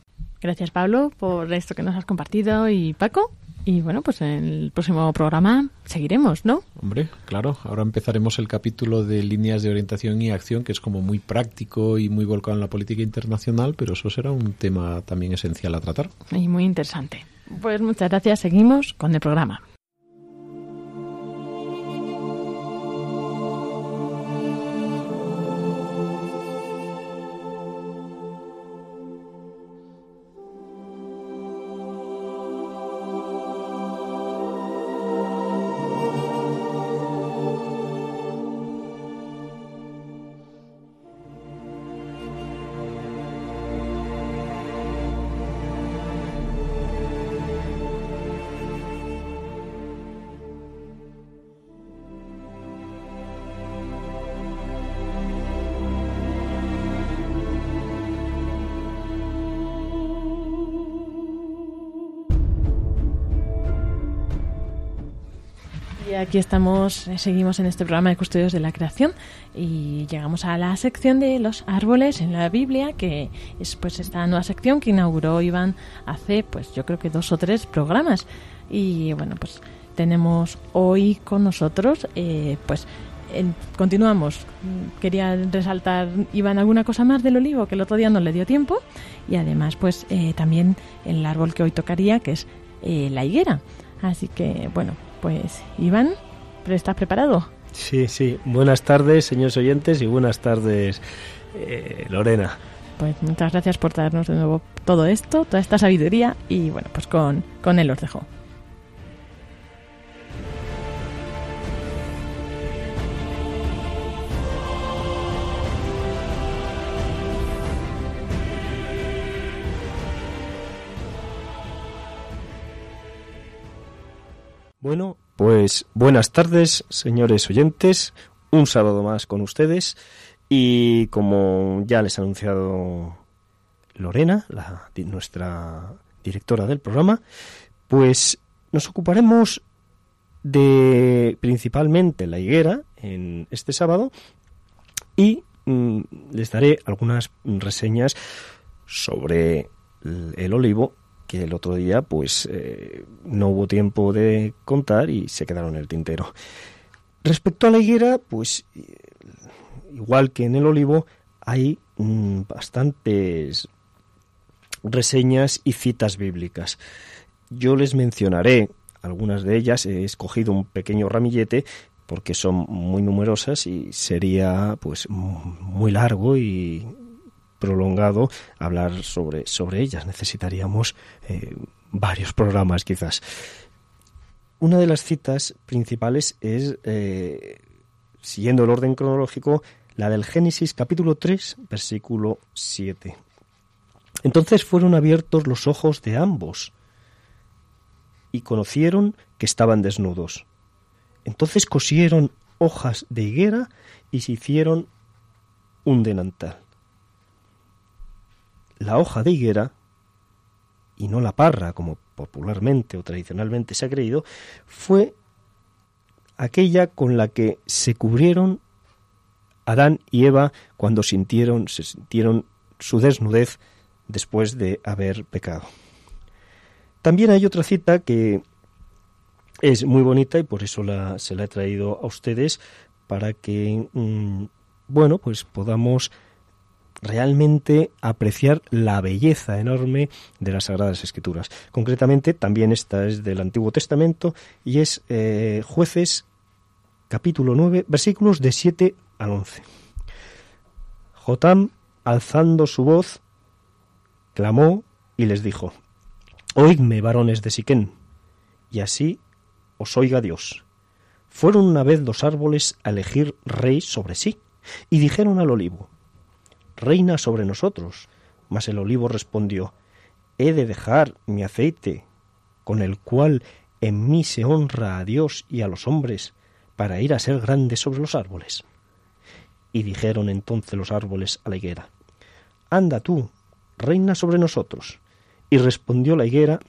Gracias Pablo por esto que nos has compartido y Paco. Y bueno, pues en el próximo programa seguiremos, ¿no? Hombre, claro. Ahora empezaremos el capítulo de líneas de orientación y acción, que es como muy práctico y muy volcado en la política internacional, pero eso será un tema también esencial a tratar. Y muy interesante. Pues muchas gracias. Seguimos con el programa. Aquí estamos, eh, seguimos en este programa de Custodios de la Creación y llegamos a la sección de los árboles en la Biblia, que es pues esta nueva sección que inauguró Iván hace pues yo creo que dos o tres programas. Y bueno, pues tenemos hoy con nosotros eh, pues continuamos. Quería resaltar, Iván, alguna cosa más del olivo que el otro día no le dio tiempo. Y además, pues eh, también el árbol que hoy tocaría, que es eh, la higuera. Así que, bueno, pues Iván, ¿estás preparado? Sí, sí. Buenas tardes, señores oyentes, y buenas tardes, eh, Lorena. Pues muchas gracias por darnos de nuevo todo esto, toda esta sabiduría, y bueno, pues con, con él os dejo. Bueno, pues buenas tardes, señores oyentes. Un sábado más con ustedes. Y como ya les ha anunciado Lorena, la, nuestra directora del programa, pues nos ocuparemos de principalmente la higuera en este sábado y mm, les daré algunas reseñas sobre el olivo el otro día pues eh, no hubo tiempo de contar y se quedaron en el tintero. Respecto a la higuera, pues igual que en el olivo, hay mm, bastantes reseñas y citas bíblicas. Yo les mencionaré algunas de ellas, he escogido un pequeño ramillete porque son muy numerosas y sería pues muy largo y prolongado hablar sobre, sobre ellas. Necesitaríamos eh, varios programas quizás. Una de las citas principales es, eh, siguiendo el orden cronológico, la del Génesis capítulo 3, versículo 7. Entonces fueron abiertos los ojos de ambos y conocieron que estaban desnudos. Entonces cosieron hojas de higuera y se hicieron un denantal la hoja de higuera, y no la parra, como popularmente o tradicionalmente se ha creído, fue aquella con la que se cubrieron Adán y Eva cuando sintieron, se sintieron su desnudez después de haber pecado. También hay otra cita que es muy bonita y por eso la, se la he traído a ustedes para que, mm, bueno, pues podamos realmente apreciar la belleza enorme de las Sagradas Escrituras. Concretamente, también esta es del Antiguo Testamento y es eh, Jueces capítulo 9, versículos de 7 al 11. Jotam, alzando su voz, clamó y les dijo, Oídme, varones de Siquén, y así os oiga Dios. Fueron una vez los árboles a elegir rey sobre sí, y dijeron al olivo, reina sobre nosotros. Mas el olivo respondió, He de dejar mi aceite con el cual en mí se honra a Dios y a los hombres, para ir a ser grande sobre los árboles. Y dijeron entonces los árboles a la higuera, Anda tú, reina sobre nosotros. Y respondió la higuera,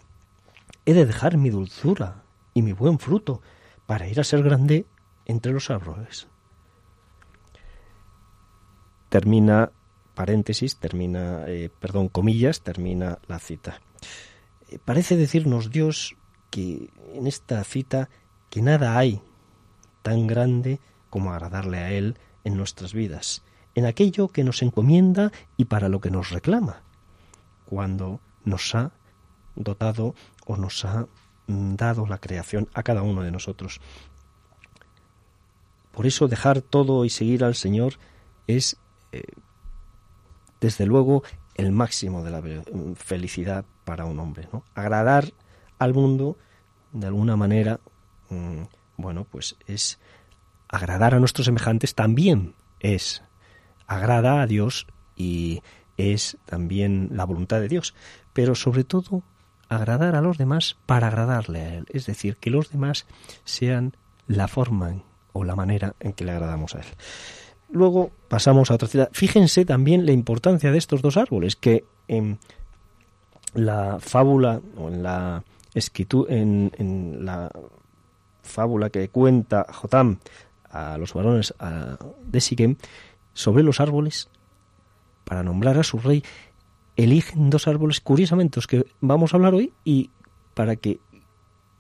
He de dejar mi dulzura y mi buen fruto para ir a ser grande entre los árboles. Termina, paréntesis, termina, eh, perdón, comillas, termina la cita. Eh, parece decirnos Dios que en esta cita que nada hay tan grande como agradarle a Él en nuestras vidas, en aquello que nos encomienda y para lo que nos reclama, cuando nos ha dotado o nos ha mm, dado la creación a cada uno de nosotros. Por eso dejar todo y seguir al Señor es, eh, desde luego, el máximo de la felicidad para un hombre. ¿no? Agradar al mundo, de alguna manera, mm, bueno, pues es agradar a nuestros semejantes también es agrada a Dios y es también la voluntad de Dios, pero sobre todo agradar a los demás para agradarle a Él, es decir, que los demás sean la forma o la manera en que le agradamos a Él. Luego pasamos a otra ciudad. Fíjense también la importancia de estos dos árboles, que en la fábula o en la escritura, en, la fábula que cuenta Jotam a los varones de Siquem sobre los árboles, para nombrar a su rey, eligen dos árboles, curiosamente, los que vamos a hablar hoy, y para que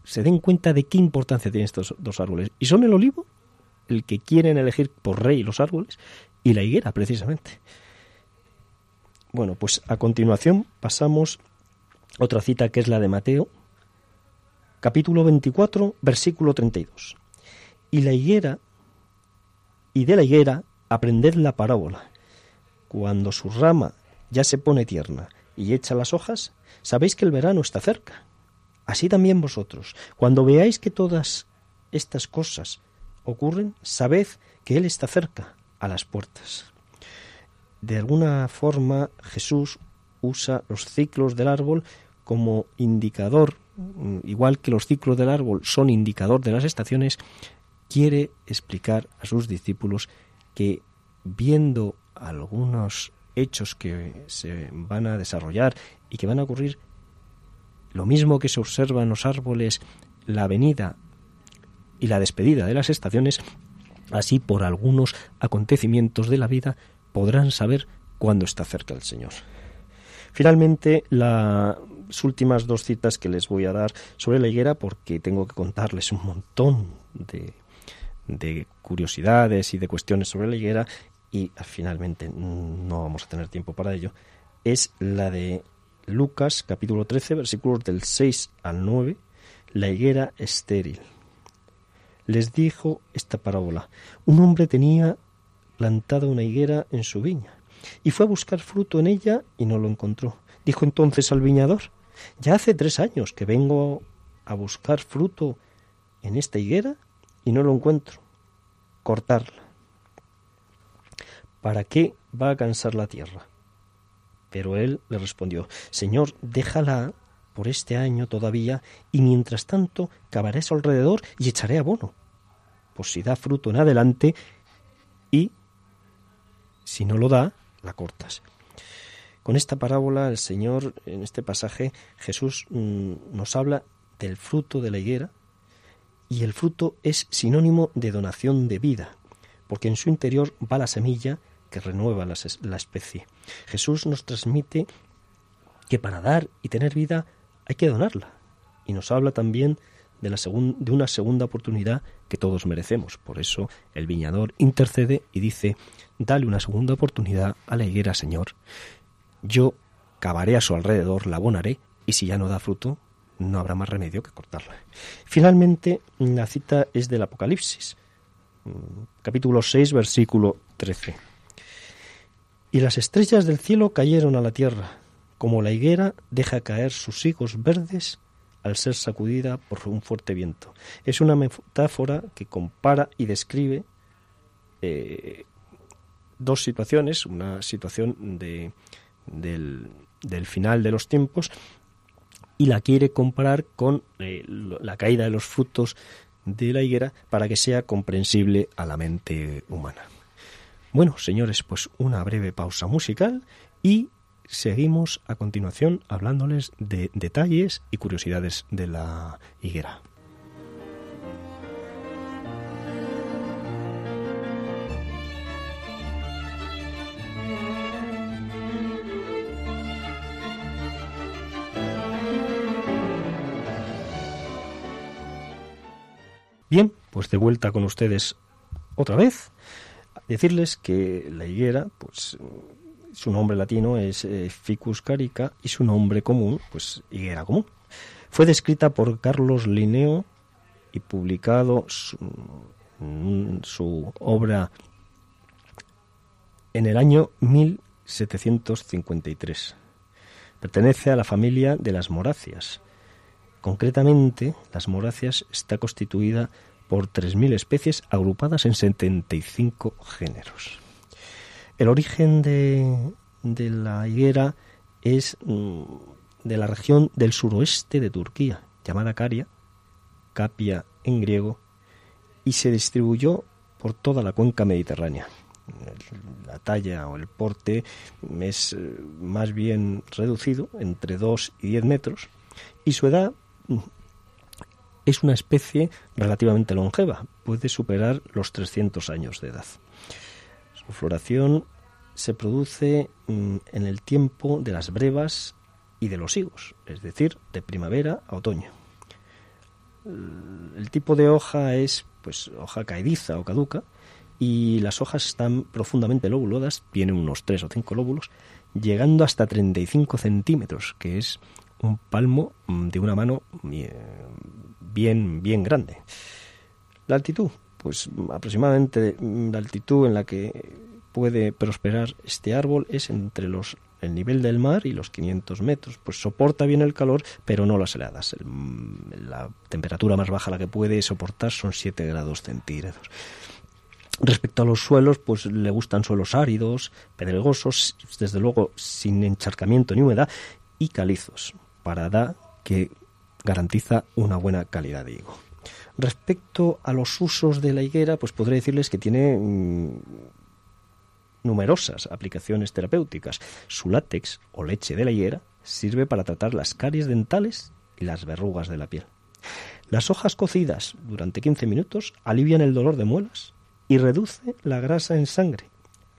se den cuenta de qué importancia tienen estos dos árboles. Y son el olivo, el que quieren elegir por rey los árboles, y la higuera, precisamente. Bueno, pues a continuación pasamos otra cita que es la de Mateo, capítulo 24, versículo 32. Y la higuera, y de la higuera aprended la parábola. Cuando su rama ya se pone tierna y echa las hojas, sabéis que el verano está cerca. Así también vosotros, cuando veáis que todas estas cosas ocurren, sabed que Él está cerca, a las puertas. De alguna forma Jesús usa los ciclos del árbol como indicador, mm, igual que los ciclos del árbol son indicador de las estaciones, quiere explicar a sus discípulos que viendo algunos hechos que se van a desarrollar y que van a ocurrir, lo mismo que se observa en los árboles, la venida y la despedida de las estaciones, así por algunos acontecimientos de la vida podrán saber cuándo está cerca el Señor. Finalmente, las últimas dos citas que les voy a dar sobre la higuera, porque tengo que contarles un montón de, de curiosidades y de cuestiones sobre la higuera, y finalmente no vamos a tener tiempo para ello, es la de Lucas capítulo 13, versículos del 6 al 9, la higuera estéril les dijo esta parábola. Un hombre tenía plantada una higuera en su viña y fue a buscar fruto en ella y no lo encontró. Dijo entonces al viñador, ya hace tres años que vengo a buscar fruto en esta higuera y no lo encuentro. Cortarla. ¿Para qué va a cansar la tierra? Pero él le respondió, Señor, déjala por este año todavía, y mientras tanto cavaré a su alrededor y echaré abono, por si da fruto en adelante, y si no lo da, la cortas. Con esta parábola, el Señor, en este pasaje, Jesús mm, nos habla del fruto de la higuera, y el fruto es sinónimo de donación de vida, porque en su interior va la semilla que renueva la, la especie. Jesús nos transmite que para dar y tener vida hay que donarla. Y nos habla también de, la de una segunda oportunidad que todos merecemos. Por eso el viñador intercede y dice, dale una segunda oportunidad a la higuera, Señor. Yo cavaré a su alrededor, la abonaré, y si ya no da fruto, no habrá más remedio que cortarla. Finalmente, la cita es del Apocalipsis, mm, capítulo 6, versículo 13. Y las estrellas del cielo cayeron a la tierra, como la higuera deja caer sus higos verdes al ser sacudida por un fuerte viento. Es una metáfora que compara y describe eh, dos situaciones, una situación de, del, final de los tiempos, y la quiere comparar con eh, la caída de los frutos de la higuera para que sea comprensible a la mente humana. Bueno, señores, pues una breve pausa musical y seguimos a continuación hablándoles de detalles y curiosidades de la higuera. Bien, pues de vuelta con ustedes otra vez. Decirles que la higuera, pues su nombre latino es eh, Ficus carica y su nombre común, pues higuera común. Fue descrita por Carlos Linneo y publicado su, su obra en el año 1753. Pertenece a la familia de las moráceas Concretamente, las moráceas está constituida por 3.000 especies agrupadas en 75 géneros. El origen de, la higuera es mm, de la región del suroeste de Turquía, llamada Caria, Capia en griego, y se distribuyó por toda la cuenca mediterránea. La talla o el porte es eh, más bien reducido, entre 2 y 10 metros, y su edad es una especie relativamente longeva, puede superar los 300 años de edad. Su floración se produce mm, en el tiempo de las brevas y de los higos, es decir, de primavera a otoño. El tipo de hoja es pues hoja caediza o caduca y las hojas están profundamente lobuladas, tienen unos 3 o 5 lóbulos, llegando hasta 35 centímetros, que es un palmo mm, de una mano eh, bien, bien grande. La altitud, pues aproximadamente mm, la altitud en la que puede prosperar este árbol es entre los el nivel del mar y los 500 metros. Pues soporta bien el calor, pero no las heladas. Mm, la temperatura más baja la que puede soportar son 7 grados centígrados. Respecto a los suelos, pues le gustan suelos áridos, pedregosos, desde luego sin encharcamiento ni humedad, y calizos parada que garantiza una buena calidad de higo. Respecto a los usos de la higuera, pues podré decirles que tiene mm, numerosas aplicaciones terapéuticas. Su látex o leche de la higuera sirve para tratar las caries dentales y las verrugas de la piel. Las hojas cocidas durante 15 minutos alivian el dolor de muelas y reduce la grasa en sangre,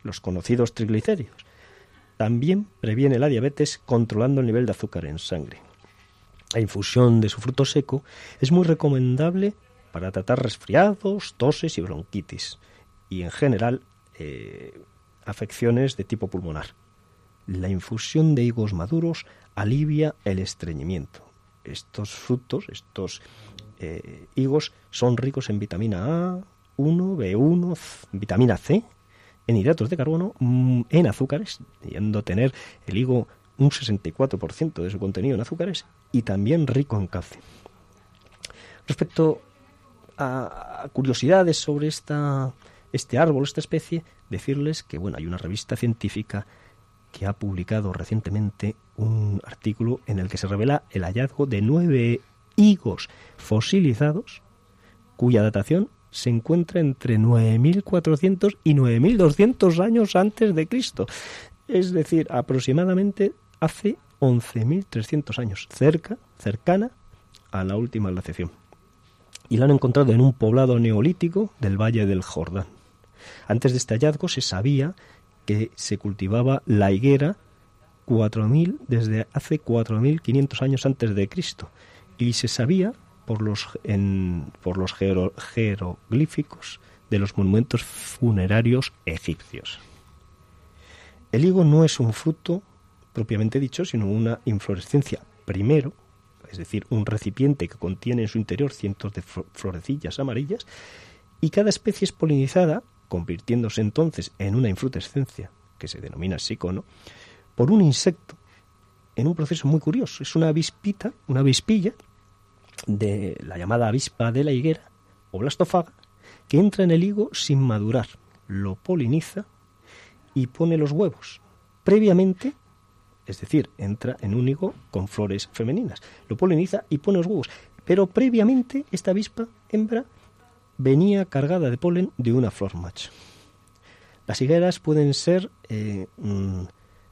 los conocidos triglicéridos, también previene la diabetes controlando el nivel de azúcar en sangre. La infusión de su fruto seco es muy recomendable para tratar resfriados, toses y bronquitis y en general eh, afecciones de tipo pulmonar. La infusión de higos maduros alivia el estreñimiento. Estos frutos, estos eh, higos, son ricos en vitamina A, 1, B1, vitamina C, en hidratos de carbono, mm, en azúcares, yendo a tener el higo un 64% de su contenido en azúcares y también rico en calcio. Respecto a curiosidades sobre esta, este árbol, esta especie, decirles que bueno, hay una revista científica que ha publicado recientemente un artículo en el que se revela el hallazgo de nueve higos fosilizados cuya datación se encuentra entre 9.400 y 9.200 años antes de Cristo. Es decir, aproximadamente hace 11.300 años, cerca, cercana a la última glaciación. Y la han encontrado en un poblado neolítico del Valle del Jordán. Antes de este hallazgo se sabía que se cultivaba la higuera 4000 desde hace 4500 años antes de Cristo y se sabía por los, por los jeroglíficos de los monumentos funerarios egipcios. El higo no es un fruto propiamente dicho, sino una inflorescencia primero, es decir, un recipiente que contiene en su interior cientos de florecillas amarillas, y cada especie es polinizada, convirtiéndose entonces en una infrutescencia, que se denomina psicono, por un insecto, en un proceso muy curioso. Es una avispita, una avispilla, de la llamada avispa de la higuera o blastofaga, que entra en el higo sin madurar, lo poliniza y pone los huevos. Previamente es decir, entra en un higo con flores femeninas. Lo poliniza y pone los huevos. Pero previamente esta avispa hembra venía cargada de polen de una flor macho. Las higueras pueden ser eh, mm,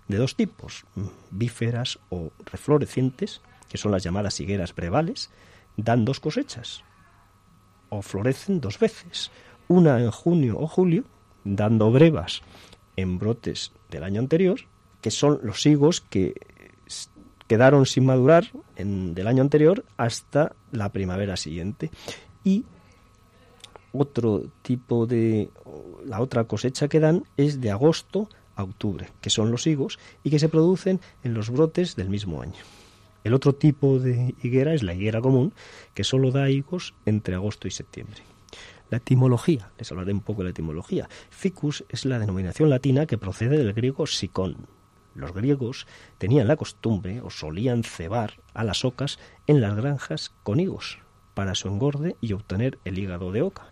de dos tipos, mm, bíferas o reflorecientes, que son las llamadas higueras brevales, dan dos cosechas o florecen dos veces, una en junio o julio, dando brevas en brotes del año anterior, que son los higos que quedaron sin madurar en, del año anterior hasta la primavera siguiente. Y otro tipo de la otra cosecha que dan es de agosto a octubre, que son los higos y que se producen en los brotes del mismo año. El otro tipo de higuera es la higuera común, que solo da higos entre agosto y septiembre. La etimología, les hablaré un poco de la etimología. Ficus es la denominación latina que procede del griego sicón. Los griegos tenían la costumbre o solían cebar a las ocas en las granjas con higos para su engorde y obtener el hígado de oca.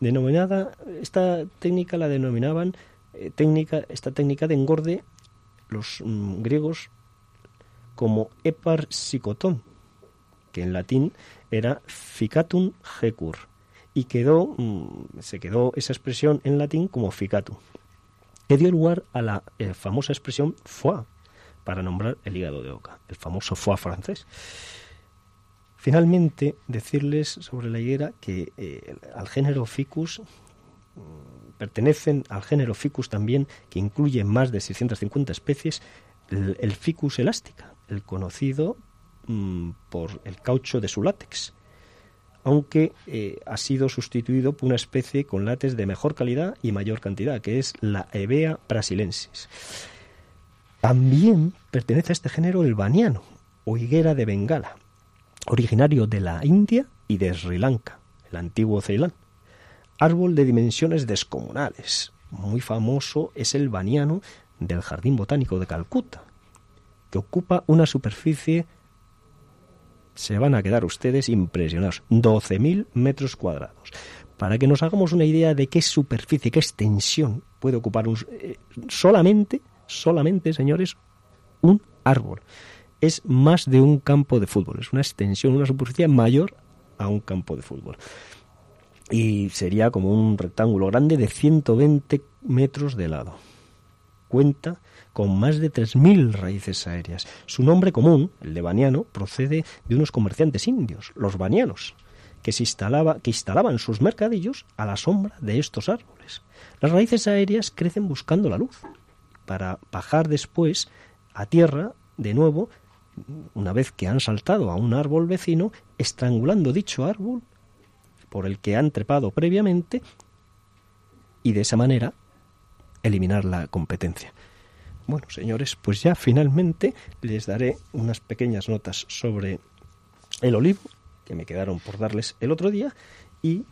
Denominada, esta técnica la denominaban eh, técnica, esta técnica de engorde los mm, griegos como epar que en latín era ficatum hecur, y quedó, mm, se quedó esa expresión en latín como ficatum, que dio lugar a la eh, famosa expresión foie, para nombrar el hígado de oca, el famoso foie francés. Finalmente, decirles sobre la higuera que eh, al género Ficus mm, pertenecen al género Ficus también, que incluye más de 650 especies, el, Ficus elástica, el conocido mm, por el caucho de su látex, aunque eh, ha sido sustituido por una especie con látex de mejor calidad y mayor cantidad, que es la Evea brasilensis. También pertenece a este género el baniano, o higuera de Bengala, originario de la India y de Sri Lanka, el antiguo Ceilán. Árbol de dimensiones descomunales. Muy famoso es el baniano del Jardín Botánico de Calcuta, que ocupa una superficie, se van a quedar ustedes impresionados, 12.000 metros cuadrados. Para que nos hagamos una idea de qué superficie, qué extensión puede ocupar un, eh, solamente, solamente, señores, un árbol es más de un campo de fútbol, es una extensión, una superficie mayor a un campo de fútbol. Y sería como un rectángulo grande de 120 metros de lado. Cuenta con más de 3.000 raíces aéreas. Su nombre común, el de baniano, procede de unos comerciantes indios, los banianos, que, se instalaba, que instalaban sus mercadillos a la sombra de estos árboles. Las raíces aéreas crecen buscando la luz, para bajar después a tierra de nuevo una vez que han saltado a un árbol vecino, estrangulando dicho árbol por el que han trepado previamente y de esa manera eliminar la competencia. Bueno, señores, pues ya finalmente les daré unas pequeñas notas sobre el olivo que me quedaron por darles el otro día y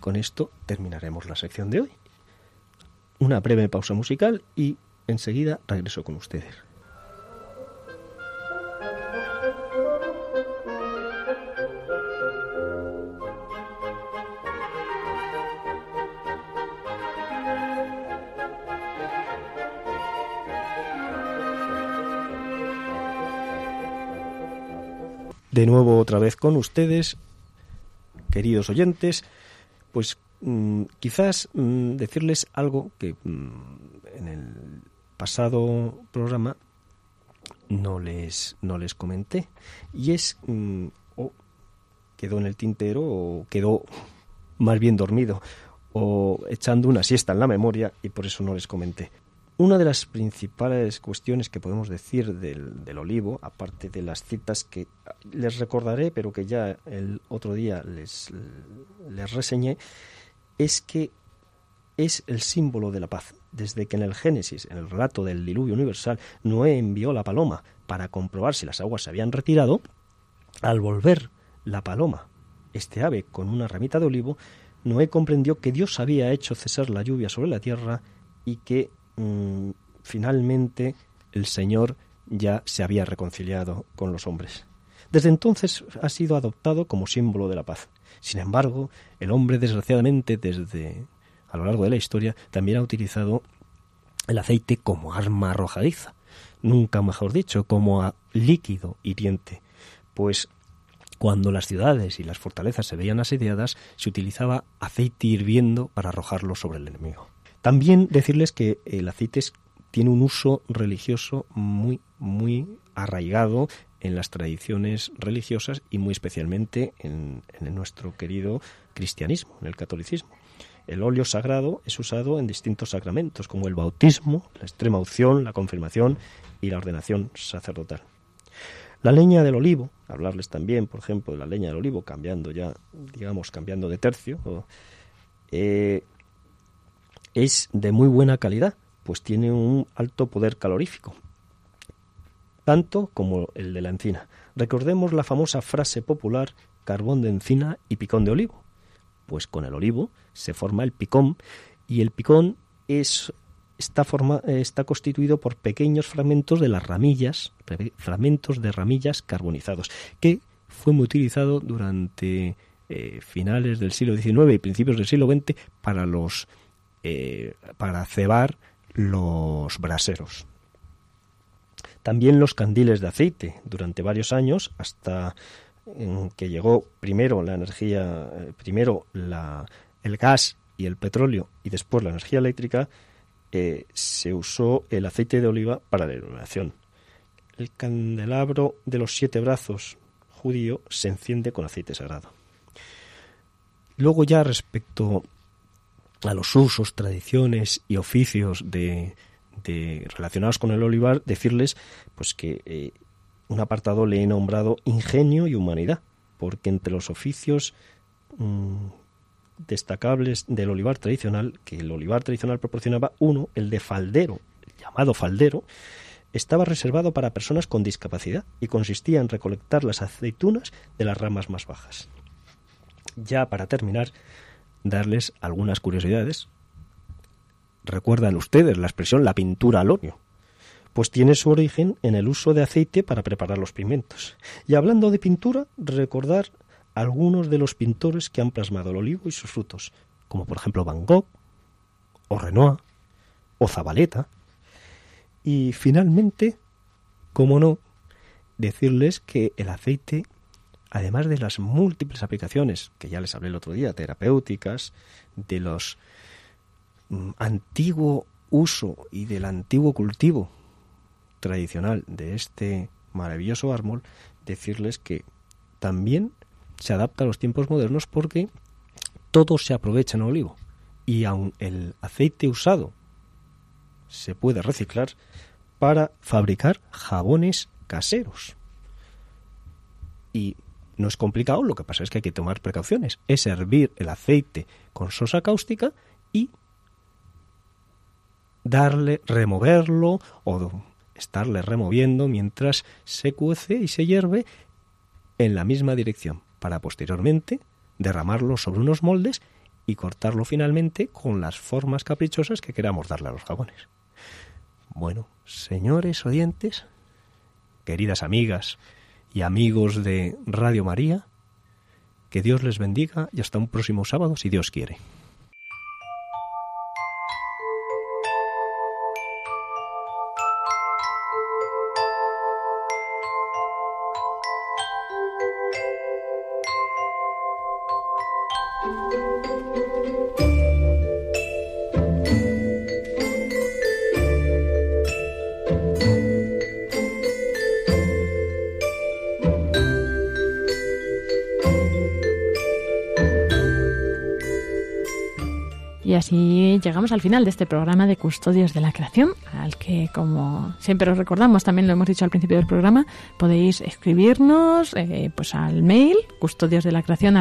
con esto terminaremos la sección de hoy. Una breve pausa musical y enseguida regreso con ustedes. De nuevo otra vez con ustedes, queridos oyentes, pues mm, quizás mm, decirles algo que mm, en el pasado programa no les, no les comenté, y es, o quedó en el tintero o quedó más bien dormido o echando una siesta en la memoria y por eso no les comenté. Una de las principales cuestiones que podemos decir del, olivo, aparte de las citas que les recordaré, pero que ya el otro día les, les reseñé, es que es el símbolo de la paz. Desde que en el Génesis, en el relato del diluvio universal, Noé envió la paloma para comprobar si las aguas se habían retirado, al volver la paloma, este ave con una ramita de olivo, Noé comprendió que Dios había hecho cesar la lluvia sobre la tierra y que Mm, finalmente el Señor ya se había reconciliado con los hombres. Desde entonces ha sido adoptado como símbolo de la paz. Sin embargo, el hombre, desgraciadamente, desde a lo largo de la historia, también ha utilizado el aceite como arma arrojadiza. nunca mejor dicho, como a líquido hiriente. Pues cuando las ciudades y las fortalezas se veían asediadas, se utilizaba aceite hirviendo para arrojarlo sobre el enemigo. También decirles que el aceite tiene un uso religioso muy, muy arraigado en las tradiciones religiosas y muy especialmente en, nuestro querido cristianismo, en el catolicismo. El óleo sagrado es usado en distintos sacramentos, como el bautismo, la extrema unción, la confirmación y la ordenación sacerdotal. La leña del olivo, hablarles también, por ejemplo, de la leña del olivo, cambiando ya, digamos, cambiando de tercio, eh, es de muy buena calidad, pues tiene un alto poder calorífico, tanto como el de la encina. Recordemos la famosa frase popular carbón de encina y picón de olivo pues con el olivo se forma el picón y el picón es, está, forma, está constituido por pequeños fragmentos de las ramillas, fragmentos de ramillas carbonizados, que fue muy utilizado durante eh, finales del siglo XIX y principios del siglo XX para los eh, para cebar los braseros. También los candiles de aceite durante varios años hasta que llegó primero la energía, eh, primero el gas y el petróleo y después la energía eléctrica, eh, se usó el aceite de oliva para la iluminación. El candelabro de los siete brazos judío se enciende con aceite sagrado. Luego ya respecto a los usos, tradiciones y oficios de, relacionados con el olivar, decirles pues que eh, un apartado le he nombrado Ingenio y Humanidad, porque entre los oficios mm, destacables del olivar tradicional, que el olivar tradicional proporcionaba, uno, el de faldero, llamado faldero, estaba reservado para personas con discapacidad y consistía en recolectar las aceitunas de las ramas más bajas. Ya para terminar, darles algunas curiosidades. Recuerdan ustedes la expresión la pintura al óleo pues tiene su origen en el uso de aceite para preparar los pigmentos. Y hablando de pintura, recordar algunos de los pintores que han plasmado el olivo y sus frutos, como por ejemplo Van Gogh, o Renoir, o Zabaleta. Y finalmente, como no, decirles que el aceite, además de las múltiples aplicaciones que ya les hablé el otro día, terapéuticas, de los mm, antiguo uso y del antiguo cultivo tradicional de este maravilloso árbol, decirles que también se adapta a los tiempos modernos porque todo se aprovecha en olivo y aun el aceite usado se puede reciclar para fabricar jabones caseros. Y no es complicado, lo que pasa es que hay que tomar precauciones. Es hervir el aceite con sosa cáustica y darle, removerlo o estarle removiendo mientras se cuece y se hierve en la misma dirección, para posteriormente derramarlo sobre unos moldes y cortarlo finalmente con las formas caprichosas que queramos darle a los jabones. Bueno, señores oyentes, queridas amigas y amigos de Radio María, que Dios les bendiga y hasta un próximo sábado si Dios quiere. Llegamos al final de este programa de Custodios de la Creación, al que, como siempre os recordamos, también lo hemos dicho al principio del programa, podéis escribirnos eh, pues al mail custodios de la creación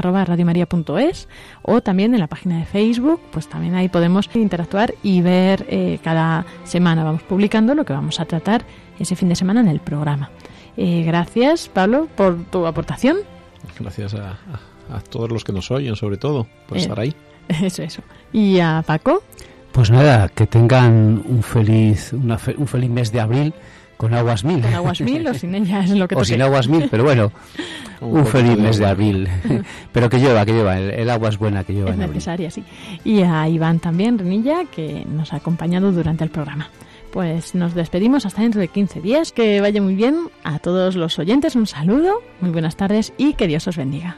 o también en la página de Facebook, pues también ahí podemos interactuar y ver eh, cada semana vamos publicando lo que vamos a tratar ese fin de semana en el programa. Eh, gracias, Pablo, por tu aportación. Gracias a, todos los que nos oyen, sobre todo, por estar ahí. (laughs) Eso, eso. ¿Y a Paco? Pues nada, que tengan un feliz, un feliz mes de abril con aguas mil. Con aguas mil o sin ellas, lo que (laughs) O sin aguas mil, pero bueno, (laughs) un, feliz mes de abril. pero que lleva, que lleva, el, agua es buena que lleva. Es necesaria, sí. Y a Iván también, Renilla, que nos ha acompañado durante el programa. Pues nos despedimos hasta dentro de 15 días. Que vaya muy bien a todos los oyentes. Un saludo, muy buenas tardes y que Dios os bendiga.